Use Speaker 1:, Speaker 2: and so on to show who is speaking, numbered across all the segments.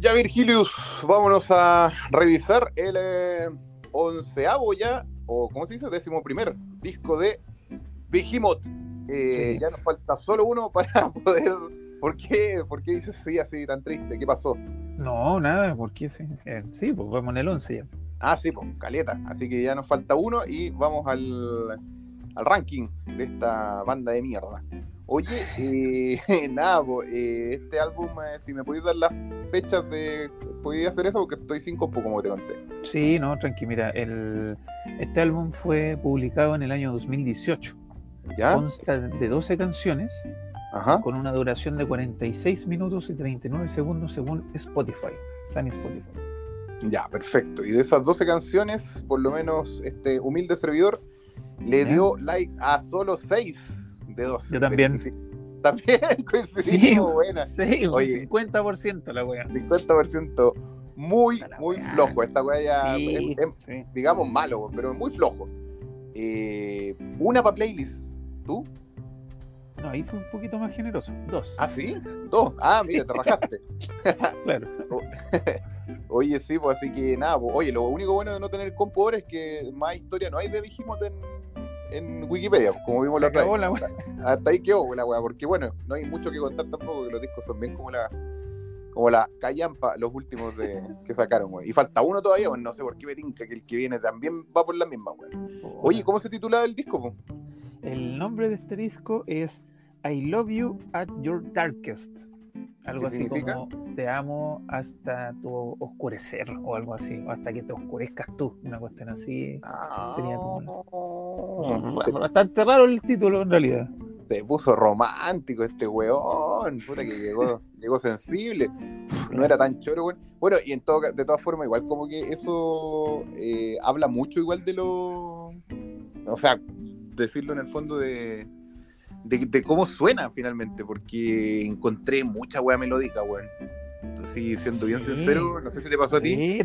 Speaker 1: Ya, Virgilius, vámonos a revisar el eh, onceavo ya, o ¿cómo se dice? Décimo primer disco de Behemoth. Eh, Ya nos falta solo uno para poder. ¿Por qué? ¿Por qué dices sí así tan triste? ¿Qué pasó?
Speaker 2: No, nada, ¿por qué sí? Eh, sí, pues vamos en el 11 ya.
Speaker 1: Ah, sí, pues, caleta. Así que ya nos falta uno y vamos al, al ranking de esta banda de mierda. Oye, eh, nada, po, eh, este álbum, eh, si me podéis dar las fechas de. ¿Podéis hacer eso? Porque estoy sin compu, como te conté.
Speaker 2: Sí, no, tranqui, mira, el, este álbum fue publicado en el año 2018.
Speaker 1: ¿Ya?
Speaker 2: Consta de 12 canciones
Speaker 1: Ajá.
Speaker 2: con una duración de 46 minutos y 39 segundos según Spotify, Sunny Spotify.
Speaker 1: Ya, perfecto. Y de esas 12 canciones, por lo menos este humilde servidor le
Speaker 2: Ya.
Speaker 1: dio like a solo 6 de 12.
Speaker 2: Yo también.
Speaker 1: También coincidimos, buena.
Speaker 2: sí, un
Speaker 1: Oye.
Speaker 2: 50% la wea.
Speaker 1: 50% muy, muy flojo. Esta weá ya,
Speaker 2: Sí, sí.
Speaker 1: digamos, malo, pero muy flojo. Eh, una para playlist. ¿Tú?
Speaker 2: No, ahí fue un poquito más generoso. Dos.
Speaker 1: ¿Ah, sí? Dos. Ah, mira,
Speaker 2: Sí.
Speaker 1: te rajaste.
Speaker 2: Claro.
Speaker 1: Oye, sí, pues así que nada, pues, oye, lo único bueno de no tener compu ahora es que más historia no hay de Vigimot en, en Wikipedia, pues, como vimos
Speaker 2: Se
Speaker 1: la otra vez.
Speaker 2: la wea.
Speaker 1: Hasta ahí quedó la weá, porque bueno, no hay mucho que contar tampoco, que los discos son bien como la como la callampa, los últimos de, que sacaron, weón. Y falta uno todavía, weón, no sé por qué me tinca que el que viene también va por la misma, weón. Oye, ¿cómo se titulaba el disco, po?
Speaker 2: El nombre de este disco es I Love You at Your Darkest. Algo
Speaker 1: ¿Qué
Speaker 2: así
Speaker 1: significa?
Speaker 2: como te amo hasta tu oscurecer o algo así, o hasta que te oscurezcas tú, una cuestión así. Sería
Speaker 1: como...
Speaker 2: Bastante raro el título en realidad.
Speaker 1: se puso romántico este weón, puta que llegó, llegó sensible. No era tan choro, weón. Bueno, y en todo, de todas formas, igual como que eso eh, habla mucho igual de lo... O sea, decirlo en el fondo de, de, de cómo suena finalmente, porque encontré mucha wea melódica, weón. Así, siendo bien
Speaker 2: Sí.
Speaker 1: sincero, no sé si te pasó a ti.
Speaker 2: Sí.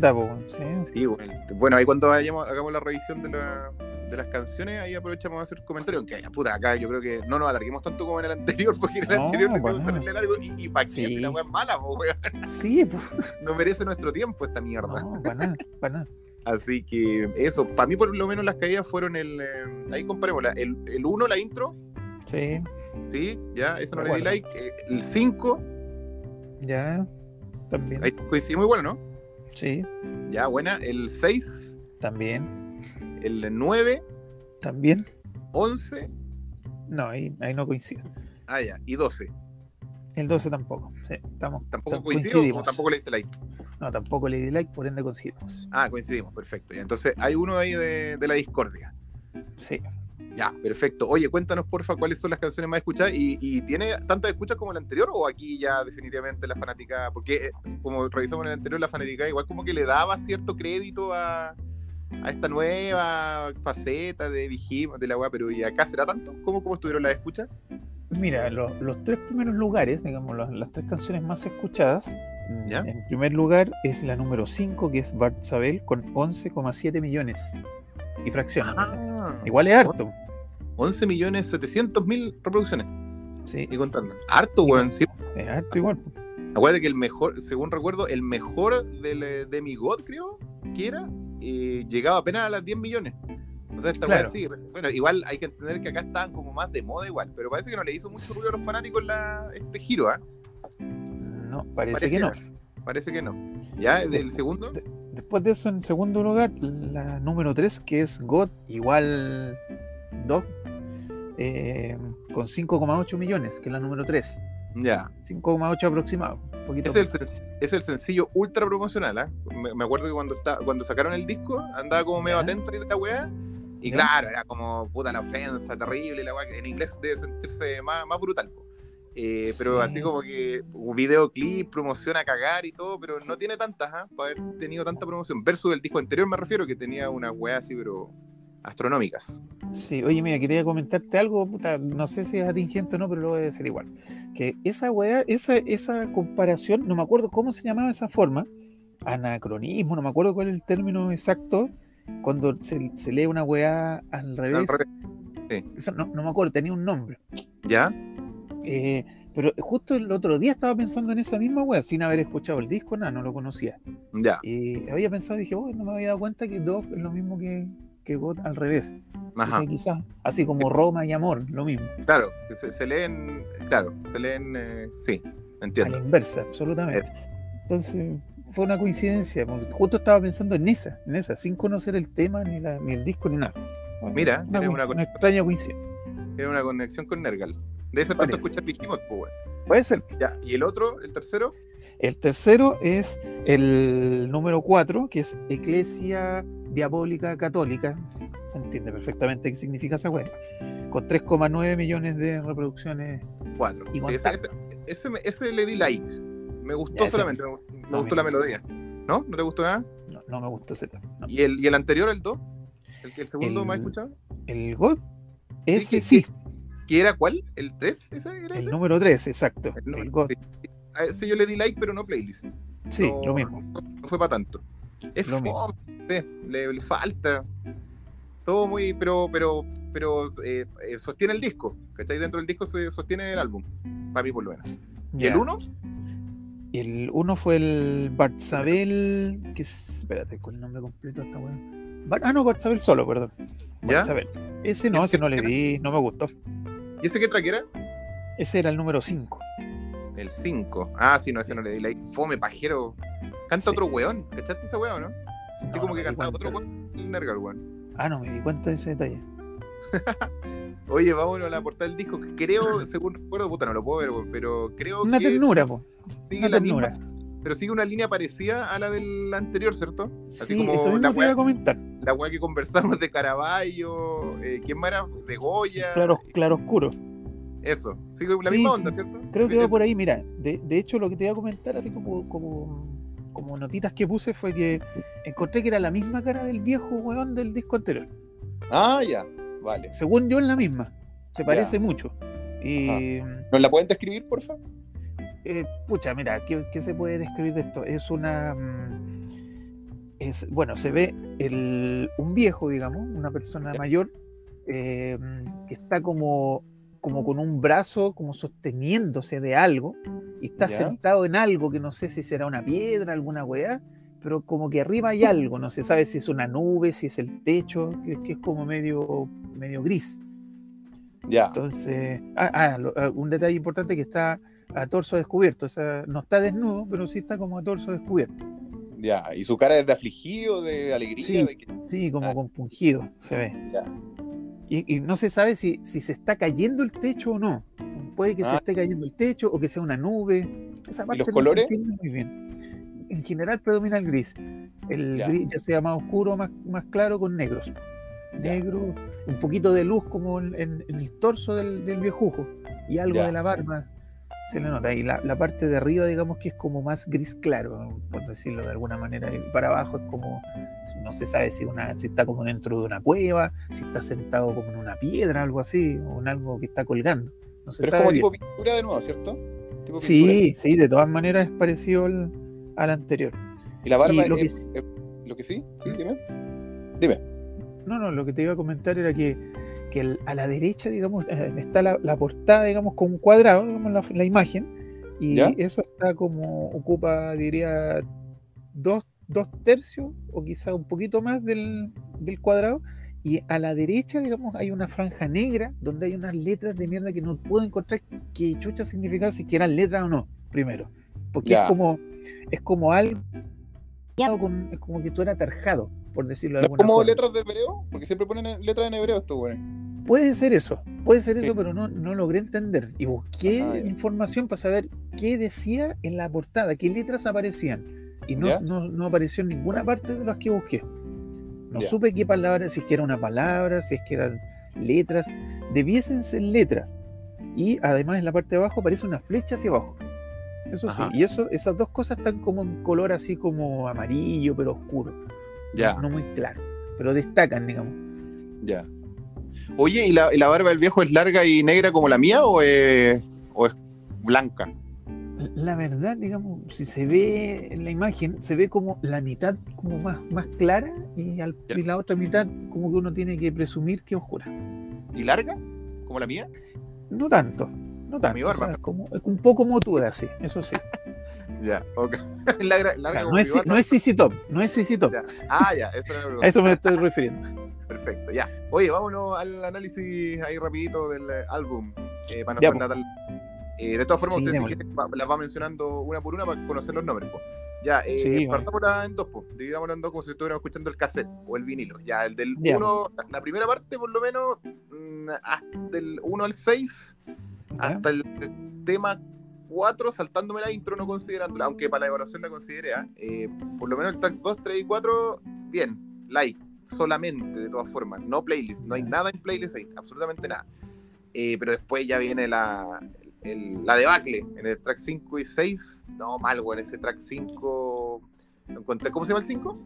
Speaker 1: Sí, bueno, bueno, ahí cuando vayamos, hagamos la revisión de, la- de las canciones, ahí aprovechamos a hacer comentarios. Aunque, puta, acá yo creo que no nos alarguemos tanto como en el anterior, porque en el
Speaker 2: No,
Speaker 1: anterior hicimos
Speaker 2: nada.
Speaker 1: terrible largo. Y, y para
Speaker 2: Sí.
Speaker 1: la weá es mala, po, weón.
Speaker 2: Sí, pues.
Speaker 1: No merece nuestro tiempo esta mierda.
Speaker 2: No, para nada, para nada.
Speaker 1: Así que eso, para mí por lo menos las caídas fueron el. eh, ahí comparémosla. El 1, la intro,
Speaker 2: Sí,
Speaker 1: sí, ya, eso no le di like. Eh, el 5,
Speaker 2: ya. También.
Speaker 1: ahí coincidimos igual, ¿no?
Speaker 2: Sí,
Speaker 1: Ya, buena. El 6,
Speaker 2: también.
Speaker 1: El 9,
Speaker 2: También.
Speaker 1: 11,
Speaker 2: No, ahí, ahí no coincide.
Speaker 1: ah, ya, y 12.
Speaker 2: El 12 tampoco. Sí, estamos.
Speaker 1: ¿Tampoco
Speaker 2: tam-
Speaker 1: coincidió o
Speaker 2: coincidimos.
Speaker 1: tampoco le diste like?
Speaker 2: No, tampoco le di like, por ende coincidimos.
Speaker 1: Ah, coincidimos, perfecto. Entonces hay uno ahí de, de la discordia.
Speaker 2: Sí.
Speaker 1: Ya, perfecto. Oye, cuéntanos porfa cuáles son las canciones más escuchadas y, y tiene tantas escuchas como el anterior o aquí ya definitivamente la fanática, porque eh, como revisamos en el anterior, la fanática igual como que le daba cierto crédito a, a esta nueva faceta de Vigima, de la weá, pero ¿y acá será tanto? ¿Cómo, cómo estuvieron las escuchas?
Speaker 2: Mira, lo- los tres primeros lugares, digamos, las, las tres canciones más escuchadas. mm,
Speaker 1: ¿Ya?
Speaker 2: En primer lugar es la número 5, que es Bart Sabel, con 11,7 millones. Y fracciones.
Speaker 1: Ah,
Speaker 2: Igual es harto.
Speaker 1: 11 millones 700 mil reproducciones
Speaker 2: Sí,
Speaker 1: y contando. Harto, weón, sí.
Speaker 2: es harto igual.
Speaker 1: Acuérdate que el mejor, según recuerdo, el mejor del, eh, de mi God, creo que era, eh, llegaba apenas a las 10 millones. O sea, esta
Speaker 2: Claro.
Speaker 1: sí. Bueno, igual hay que entender que acá estaban como más de moda igual, pero parece que no le hizo mucho ruido a los fanáticos la, este giro, ¿ah?
Speaker 2: No, parece
Speaker 1: Parece
Speaker 2: que no.
Speaker 1: Parece que no. ¿Ya? ¿Del segundo?
Speaker 2: De- Después de eso, en segundo lugar, la número 3, que es God, igual Dog, eh, con 5,8 millones, que es la número 3.
Speaker 1: Ya.
Speaker 2: 5,8 aproximado. Poquito
Speaker 1: Es el, es el sencillo ultra promocional, ¿ah? Me, me acuerdo que cuando, está, cuando sacaron el disco, andaba como medio
Speaker 2: Ya.
Speaker 1: atento ahí de la weá. Y claro, era como puta la ofensa, terrible, la weá. que En inglés debe sentirse más, más brutal. Eh, pero
Speaker 2: Sí.
Speaker 1: así como que un videoclip, promoción a cagar y todo, pero no tiene tantas, ¿ah? Para haber tenido tanta promoción. Versus el disco anterior, me refiero, que tenía una weá así, pero astronómicas.
Speaker 2: Sí, oye, mira, quería comentarte algo, puta, no sé si es atingente o no, pero lo voy a decir igual. Que esa weá, esa, esa comparación, no me acuerdo cómo se llamaba esa forma, anacronismo, no me acuerdo cuál es el término exacto, cuando se, se lee una weá al revés.
Speaker 1: Al revés.
Speaker 2: Eso no, no me acuerdo, tenía un nombre.
Speaker 1: ¿Ya?
Speaker 2: Eh, Pero justo el otro día estaba pensando en esa misma wea, sin haber escuchado el disco, nada, no lo conocía.
Speaker 1: Ya.
Speaker 2: Y había pensado, dije, oh, no me había dado cuenta que Dog es lo mismo que, que God al revés. Quizás, así como Roma y Amor, lo mismo.
Speaker 1: Claro, se, se leen, claro, se leen, eh, sí,
Speaker 2: A
Speaker 1: entiendo.
Speaker 2: la inversa, absolutamente. Entonces, fue una coincidencia. Justo estaba pensando en esa, en esa, sin conocer el tema, ni, la- ni el disco, ni nada. Fue
Speaker 1: Mira,
Speaker 2: una,
Speaker 1: una
Speaker 2: una extraña coincidencia.
Speaker 1: Tiene una conexión con Nergal. De ese tanto escuchar Behemoth, pues, weón.
Speaker 2: Puede ser.
Speaker 1: Ya, y el otro, el tercero,
Speaker 2: El tercero es el número 4, que es Eclesia Diabólica Católica. Se entiende perfectamente qué significa esa web. Con 3,9 millones de reproducciones.
Speaker 1: cuatro.
Speaker 2: Y
Speaker 1: Sí, ese, ese, ese me- ese le di like. Me gustó
Speaker 2: Ya,
Speaker 1: solamente, me, gustó- me
Speaker 2: No,
Speaker 1: gustó
Speaker 2: mira.
Speaker 1: la melodía. ¿No? ¿No te gustó nada?
Speaker 2: No, no me gustó ese no.
Speaker 1: ¿Y el, y el anterior, el 2? ¿El, segundo
Speaker 2: El-
Speaker 1: más escuchado?
Speaker 2: El God, ese sí,
Speaker 1: ¿Qué era cuál? ¿El 3? ¿Ese era
Speaker 2: el número 3, exacto.
Speaker 1: El número-
Speaker 2: El God,
Speaker 1: sí. A ese yo le di like, pero no playlist.
Speaker 2: sí,
Speaker 1: no,
Speaker 2: lo mismo.
Speaker 1: No fue para tanto. Es
Speaker 2: Lo mismo.
Speaker 1: fome, sí, le, le falta. Todo muy, pero, pero, pero eh, eh, sostiene el disco. ¿Cachai? Dentro del disco se sostiene el álbum. Para mí, por lo menos. ¿Y el 1?
Speaker 2: El uno fue el Bartzabel, que es, espérate, con el nombre completo esta weá. Bar- ah, no, Bartzabel solo, perdón.
Speaker 1: ¿Ya?
Speaker 2: Bartzabel. Ese no, ese no le di, no me gustó.
Speaker 1: ¿Y ese qué track era?
Speaker 2: Ese era el número 5.
Speaker 1: El 5. Ah, sí, no, ese no le di like. Fome, pajero. Canta
Speaker 2: Sí.
Speaker 1: otro weón. ¿Cachaste ese weón, no? Sentí
Speaker 2: No,
Speaker 1: como
Speaker 2: no
Speaker 1: que cantaba
Speaker 2: cuenta.
Speaker 1: otro weón. El Nergal, weón.
Speaker 2: Ah, no me di cuenta de ese detalle.
Speaker 1: Oye, vámonos a la portada del disco. Que creo, según recuerdo, puta, no lo puedo ver, weón, pero creo
Speaker 2: Una
Speaker 1: que
Speaker 2: ternura, po.
Speaker 1: sigue
Speaker 2: Una ternura.
Speaker 1: Pero sigue una línea parecida a la del anterior, ¿cierto? Así
Speaker 2: Sí,
Speaker 1: como
Speaker 2: eso mismo
Speaker 1: la
Speaker 2: te iba
Speaker 1: weá-
Speaker 2: a comentar.
Speaker 1: La weá que conversamos de Caravaggio, eh, ¿quién más era? De Goya.
Speaker 2: Claro, claro oscuro.
Speaker 1: Eso. Sigue la
Speaker 2: Sí,
Speaker 1: misma
Speaker 2: sí.
Speaker 1: onda, ¿cierto?
Speaker 2: Creo que va por ahí, mira. De, de hecho, lo que te iba a comentar, así como, como, como notitas que puse, fue que encontré que era la misma cara del viejo weón del disco anterior.
Speaker 1: Ah, ya. Vale.
Speaker 2: Según yo, es la misma. Se parece mucho. Y.
Speaker 1: ¿Nos la pueden describir, por favor?
Speaker 2: Eh, pucha, mira, ¿qué, qué se puede describir de esto? Es una. mm, Es, bueno, se ve el, un viejo, digamos, una persona mayor, eh, que está como, como con un brazo, como sosteniéndose de algo, y está
Speaker 1: Ya.
Speaker 2: sentado en algo que no sé si será una piedra, alguna weá, pero como que arriba hay algo, no se sabe si es una nube, si es el techo, que, que es como medio, medio gris.
Speaker 1: Ya.
Speaker 2: Entonces, ah, ah, ah, un detalle importante que está a torso descubierto, o sea, no está desnudo, pero sí está como a torso descubierto.
Speaker 1: Ya. ¿Y su cara es de afligido, de alegría?
Speaker 2: Sí.
Speaker 1: De que...
Speaker 2: Sí, como
Speaker 1: Ah.
Speaker 2: compungido se ve.
Speaker 1: Ya.
Speaker 2: Y, y no se sabe si, si se está cayendo el techo o no. Puede que se
Speaker 1: Ah.
Speaker 2: esté cayendo el techo o que sea una nube. Esa parte
Speaker 1: los
Speaker 2: no
Speaker 1: colores?
Speaker 2: muy bien. En general predomina el gris. El
Speaker 1: Ya.
Speaker 2: gris ya sea más oscuro o más, más claro con negros. Negro, un poquito de luz como en, en- en el torso del, del viejujo y algo
Speaker 1: Ya.
Speaker 2: de la barba se le nota. Y la, la parte de arriba, digamos que es como más gris claro, por decirlo de alguna manera. Y para abajo es como, no se sabe si, una, si está como dentro de una cueva, si está sentado como en una piedra, algo así, o en algo que está colgando. No se
Speaker 1: Pero es como
Speaker 2: bien.
Speaker 1: tipo pintura de nuevo, ¿cierto? Tipo.
Speaker 2: Sí, sí, de todas maneras es parecido al, al anterior.
Speaker 1: ¿Y la barba
Speaker 2: y lo que
Speaker 1: es- lo que sí? Sí, dime. Dime.
Speaker 2: No, no, lo que te iba a comentar era que, que el- a la derecha, digamos, eh, está la, la portada, digamos, con un cuadrado, digamos, la, la imagen, y
Speaker 1: ¿Ya?
Speaker 2: eso está como, ocupa, diría, dos, dos tercios o quizá un poquito más del, del cuadrado, y a la derecha, digamos, hay una franja negra donde hay unas letras de mierda que no puedo encontrar qué chucha significaba si que eran letras o no, primero, porque
Speaker 1: Ya.
Speaker 2: es como, es como algo, con- es como que tú eras tarjado, por decirlo de
Speaker 1: ¿No es
Speaker 2: alguna
Speaker 1: como
Speaker 2: forma.
Speaker 1: letras de hebreo? Porque siempre ponen en- letras en hebreo estos güey.
Speaker 2: Puede ser eso, puede ser
Speaker 1: Sí.
Speaker 2: eso, pero no, no logré entender. Y busqué
Speaker 1: Ajá, ya.
Speaker 2: información para saber qué decía en la portada, qué letras aparecían. Y no, no, no apareció en ninguna parte de las que busqué. No
Speaker 1: Ya.
Speaker 2: supe qué palabra, si es que era una palabra, si es que eran letras. Debiesen ser letras. Y además en la parte de abajo aparece una flecha hacia abajo. Eso
Speaker 1: Ajá.
Speaker 2: sí, y eso, esas dos cosas están como en color así como amarillo, pero oscuro.
Speaker 1: Ya.
Speaker 2: No, no muy claro. Pero destacan, digamos.
Speaker 1: Ya. Oye, ¿y la, y la barba del viejo es larga y negra como la mía o es, o es blanca?
Speaker 2: La verdad, digamos, si se ve en la imagen, se ve como la mitad como más, más clara y, al- y la otra mitad como que uno tiene que presumir que es oscura.
Speaker 1: ¿Y larga? ¿Como la mía?
Speaker 2: No tanto, No tanto,
Speaker 1: Mi barba.
Speaker 2: sea, como, es un poco motuda, sí, eso sí.
Speaker 1: Ya, ok.
Speaker 2: No, es,
Speaker 1: barba.
Speaker 2: no es CC Top, no es CC Top.
Speaker 1: Ya. Ah, ya.
Speaker 2: A eso me estoy refiriendo.
Speaker 1: Perfecto, ya. Oye, vámonos al análisis ahí rapidito del eh, álbum, eh, para no Eh, de todas formas,
Speaker 2: Sí,
Speaker 1: ustedes si las va mencionando una por una para conocer los nombres. po. Ya, eh,
Speaker 2: Sí,
Speaker 1: partámosla en dos, po. dividámosla en dos como si estuviéramos escuchando el cassette o el vinilo. Ya, el del
Speaker 2: Ya.
Speaker 1: 1, la, primera parte por lo menos, mm, hasta del 1 al 6,
Speaker 2: ¿Ya?
Speaker 1: Hasta el tema 4, saltándome la intro, no considerándola, aunque para la evaluación la consideré, ¿ah? Eh, por lo menos el track 2, 3 y 4, bien, like, solamente de todas formas, no playlist, no hay nada en playlist absolutamente nada. Eh, pero después ya viene la, el- la debacle en el track 5 y 6, no, mal, en ese track 5, lo encontré, ¿cómo se llama el 5?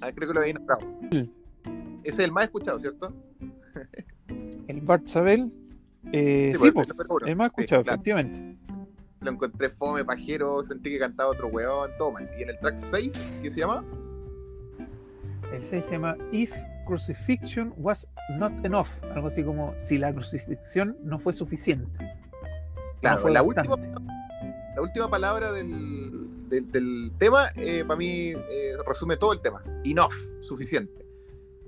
Speaker 1: Ah, creo que lo había nombrado. Ese es el más escuchado, ¿cierto?
Speaker 2: El Bart Sabel, eh, sí,
Speaker 1: pues,
Speaker 2: pues,
Speaker 1: el
Speaker 2: más
Speaker 1: Sí,
Speaker 2: escuchado,
Speaker 1: claro.
Speaker 2: efectivamente.
Speaker 1: lo encontré fome, pajero, sentí que cantaba otro weón, todo mal. Y en el track 6, ¿qué se llama?
Speaker 2: El 6 se llama If Crucifixion Was Not Enough. Algo así como si la crucifixión no fue suficiente.
Speaker 1: Claro,
Speaker 2: No fue
Speaker 1: la última, la última palabra del, del, del tema, eh, para mí, eh, resume todo el tema. Enough, suficiente.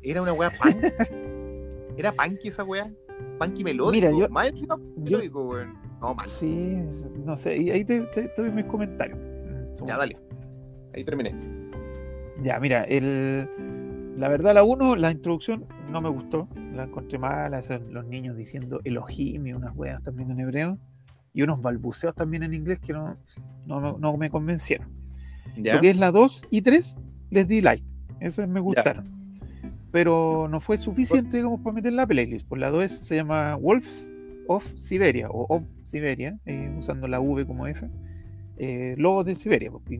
Speaker 1: Era una weá punk. Era punky esa weá. Punky melódico.
Speaker 2: Mira, yo-
Speaker 1: Más encima
Speaker 2: yo-
Speaker 1: melódico, weón. No, mal.
Speaker 2: Sí, no sé, y ahí te, te- te doy mis comentarios.
Speaker 1: Ya, dale. Ahí terminé.
Speaker 2: Ya, mira, el, la verdad, la 1, la introducción no me gustó. La encontré mala. los niños diciendo Elohim y unas weas también en hebreo. Y unos balbuceos también en inglés que no, no, no- no me convencieron.
Speaker 1: Ya.
Speaker 2: Lo que es la 2 y 3, les di like. Esas me gustaron. Pero no fue suficiente como para meter en la playlist. Por la 2 se llama Wolves of Siberia o of Siberia, eh, usando la V como F. Eh, Lobos de Siberia. pues,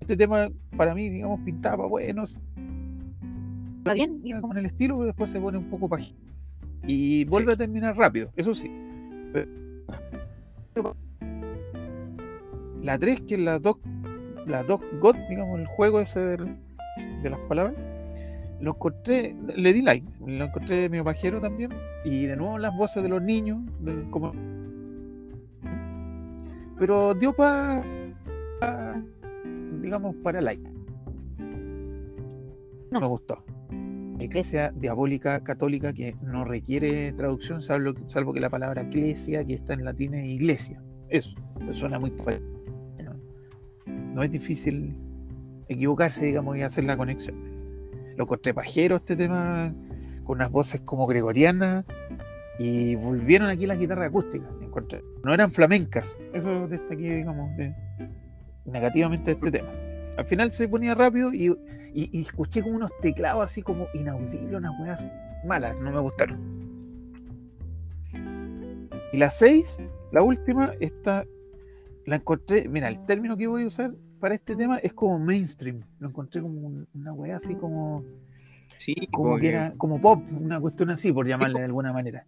Speaker 2: Este tema para mí, digamos, pintaba buenos. Está bien, iba como en el estilo, pero después se pone un poco paji. Y vuelve a terminar rápido, eso sí. Pero- La 3, que es la Doc, la Doc God, digamos, el juego ese de las palabras, lo encontré, le di like, lo encontré medio pajero también, y de nuevo las voces de los niños, de- como pero dio para digamos para like. No me gustó. Iglesia diabólica católica que no requiere traducción, salvo, salvo que la palabra iglesia, que está en latín, es iglesia. Eso, pues suena muy no es difícil equivocarse, digamos, y hacer la conexión. Lo encontré pajero este tema, con unas voces como gregorianas, y volvieron aquí las guitarras acústicas. No eran flamencas, eso destaqué, digamos, negativamente este tema. Al final se ponía rápido y, y- y escuché como unos teclados así como inaudibles, unas weas malas, no me gustaron. Y la 6, la última, esta la encontré, mira, el término que voy a usar para este tema es como mainstream. Lo encontré como un- una wea así como,
Speaker 1: Sí,
Speaker 2: como que era como pop, una cuestión así, por llamarle de alguna manera.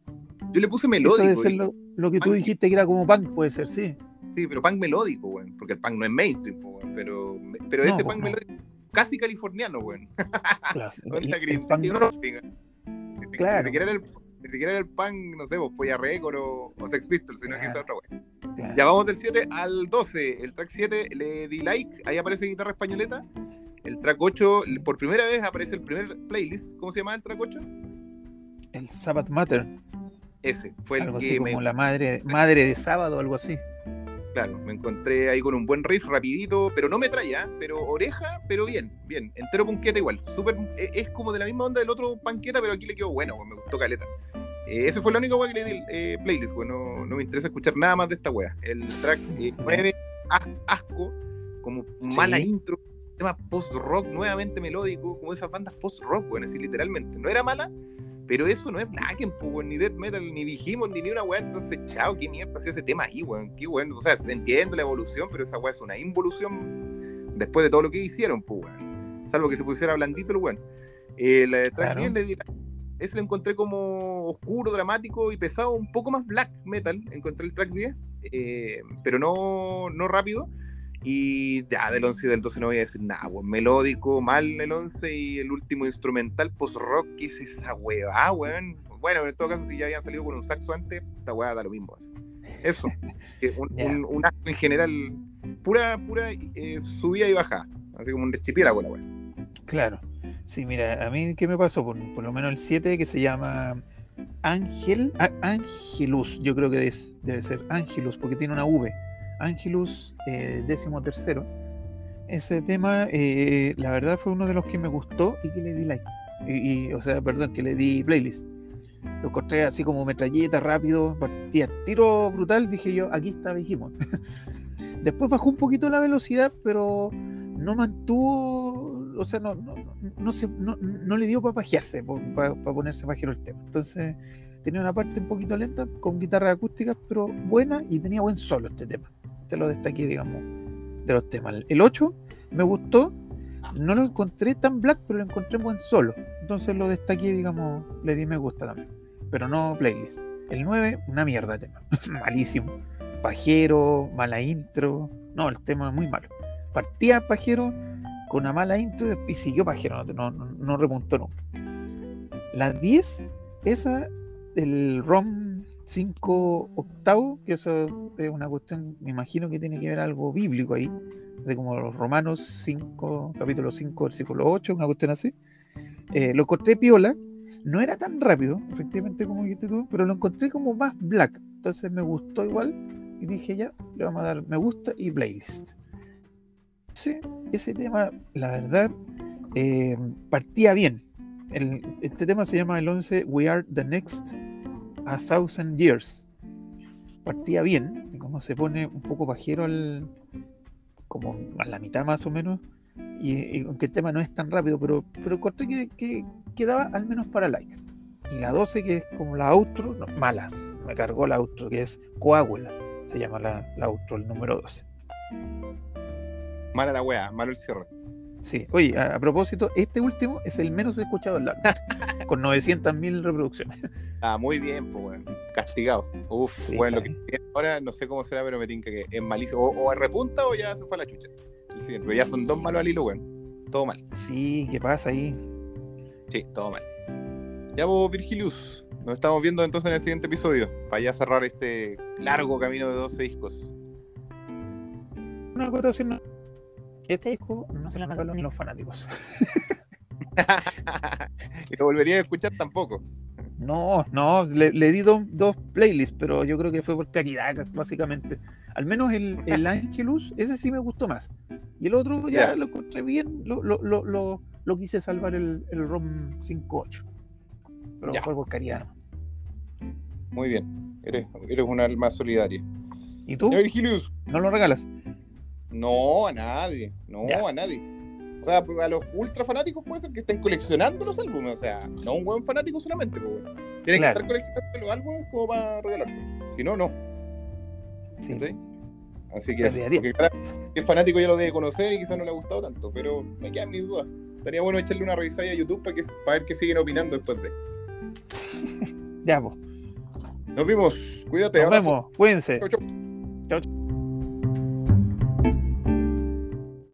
Speaker 1: Yo le puse
Speaker 2: Eso
Speaker 1: melódico.
Speaker 2: debe ser lo, lo que tú dijiste que era como punk, puede ser, sí.
Speaker 1: Sí, pero punk melódico, weón. Porque el punk no es mainstream, weón, Pero, pero
Speaker 2: No,
Speaker 1: ese punk
Speaker 2: no.
Speaker 1: melódico casi californiano, weón.
Speaker 2: Claro,
Speaker 1: es
Speaker 2: el- el punk.
Speaker 1: Ni
Speaker 2: Claro.
Speaker 1: Ni siquiera era el, ni siquiera era el punk, no sé, pues Polla Record o, o Sex Pistols, sino que
Speaker 2: Claro.
Speaker 1: esa otra weón.
Speaker 2: Claro.
Speaker 1: Ya vamos del 7 al 12. El track 7 le di like, ahí aparece guitarra españoleta. El track 8,
Speaker 2: Sí.
Speaker 1: por primera vez aparece el primer playlist. ¿Cómo se llama el track 8?
Speaker 2: El Sabbath Matter,
Speaker 1: Ese, fue el que
Speaker 2: así
Speaker 1: me,
Speaker 2: como la madre, madre de sábado, algo así.
Speaker 1: Claro, me encontré ahí con un buen riff rapidito, pero no me traía, pero oreja, pero bien, bien, entero punqueta igual. Súper, eh, es como de la misma onda del otro panqueta, pero aquí le quedó bueno, me gustó caleta. Eh, ese fue la única wea que le di eh, playlist, pues, no, no me interesa escuchar nada más de esta wea. El track 9, asco, como mala
Speaker 2: Sí.
Speaker 1: intro, tema post-rock nuevamente melódico, como esas bandas post-rock, bueno, así literalmente. No era mala, pero eso no es Blacken, pues, weón, ni Death Metal, ni Vigimos, ni ni una weá. Entonces, chao, qué mierda hacía ese tema ahí, weón. Qué bueno. O sea, entiendo la evolución, pero esa weá es una involución después de todo lo que hicieron, pues, weón. Salvo que se pusiera blandito el weón. Eh, track
Speaker 2: Claro.
Speaker 1: 10 le di la- ese lo encontré como oscuro, dramático y pesado, un poco más black metal. Encontré el track 10, eh, pero no, no rápido. Y ya del 11 y del 12 no voy a decir nada, weón. Melódico, mal el 11 y el último instrumental post-rock, ¿qué es esa weá, weón? Bueno, en todo caso, si ya habían salido con un saxo antes, esta weá da lo mismo. así. Eso. un,
Speaker 2: Ya.
Speaker 1: un, un asco en general, pura, pura eh, subida y bajada. Así como un deschipiélago la weá.
Speaker 2: Claro. Sí, mira, a mí, ¿qué me pasó? Por, por lo menos el 7 que se llama Ángel, Angelus, yo creo que debe ser Angelus, porque tiene una V. Angelus, eh, décimo tercero. Ese tema, eh, la verdad, fue uno de los que me gustó y que le di like. Y, o sea, perdón, que le di playlist. Lo encontré así como metralleta, rápido, partía tiro brutal. Dije yo, aquí está Behemoth. Después bajó un poquito la velocidad, pero no mantuvo, o sea, no, no, no, no no, le dio para pajearse, para ponerse pajero el tema. Entonces, tenía una parte un poquito lenta, con guitarra acústica, pero buena, y tenía buen solo este tema. Te lo destaqué, digamos, de los temas. El 8 me gustó, no lo encontré tan black, pero lo encontré buen solo. Entonces lo destaqué, digamos, le di me gusta también. Pero no playlist. El 9, una mierda tema. Malísimo. Pajero, mala intro. No, el tema es muy malo. Partía pajero con una mala intro y siguió pajero. No, no, no remontó nunca. La 10, esa, el ROM 5 octavo, que eso es una cuestión, me imagino que tiene que ver algo bíblico ahí, de como los Romanos 5, capítulo 5, versículo 8, una cuestión así. Eh, lo encontré piola, no era tan rápido, efectivamente, como dijiste tú, pero lo encontré como más black. Entonces me gustó igual y dije ya, le vamos a dar me gusta y playlist. Ese tema, la verdad, eh, partía bien. El- este tema se llama el 11 We Are the Next A Thousand Years. Partía bien, como se pone un poco pajero al, como a la mitad más o menos, y, y aunque el tema no es tan rápido, pero, pero encontré que, que quedaba al menos para like. Y la 12, que es como la outro, no, mala, me cargó la outro, que es Coágula, se llama la, la outro, el número 12.
Speaker 1: Mala la weá, malo el cierre.
Speaker 2: Sí, oye, a, a propósito, este último es el menos escuchado del álbum, con 900.000 reproducciones.
Speaker 1: Ah, muy bien, pues, weón. Castigado. Uf,
Speaker 2: Sí,
Speaker 1: bueno, lo que ahora no sé cómo será, pero me tinca que es malísimo. O, o repunta o ya se fue a la chucha. Pero ya son dos malos al hilo, weón. Todo mal.
Speaker 2: Sí, ¿qué pasa ahí?
Speaker 1: Sí, todo mal. Ya vos, Virgilius. Nos estamos viendo entonces en el siguiente episodio. Para ya cerrar este largo camino de 12 discos.
Speaker 2: Una acotación. No- Este disco no se le han acabado ni los fanáticos.
Speaker 1: y lo volvería a escuchar tampoco.
Speaker 2: No, no, le, le di do- dos playlists, pero yo creo que fue por caridad, básicamente. Al menos el, el Angelus, ese sí me gustó más. Y el otro ya lo encontré bien, lo, lo, lo, lo, lo quise salvar el, el ROM 5.8. Pero
Speaker 1: Ya.
Speaker 2: fue por caridad.
Speaker 1: Muy bien. Eres, eres un alma solidaria.
Speaker 2: ¿Y tú?
Speaker 1: Ya, Virgilius.
Speaker 2: ¿No lo regalas?
Speaker 1: No, a nadie. No, a nadie. O sea, a los ultra fanáticos puede ser que estén coleccionando los álbumes. O sea, no un buen fanático solamente. Pues, weón. Tienen
Speaker 2: Claro.
Speaker 1: que estar coleccionando los álbumes como para regalarse. Si no, no.
Speaker 2: Sí.
Speaker 1: Así que, eso,
Speaker 2: de
Speaker 1: porque que es fanático ya lo debe conocer y quizás no le ha gustado tanto. Pero me quedan mis dudas. Estaría bueno echarle una revisada a YouTube para, que, para ver qué siguen opinando después de.
Speaker 2: Ya, pues.
Speaker 1: Nos vimos. Cuídate.
Speaker 2: Nos
Speaker 1: abrazo.
Speaker 2: vemos. Cuídense.
Speaker 1: Chau, chau.
Speaker 2: Chao.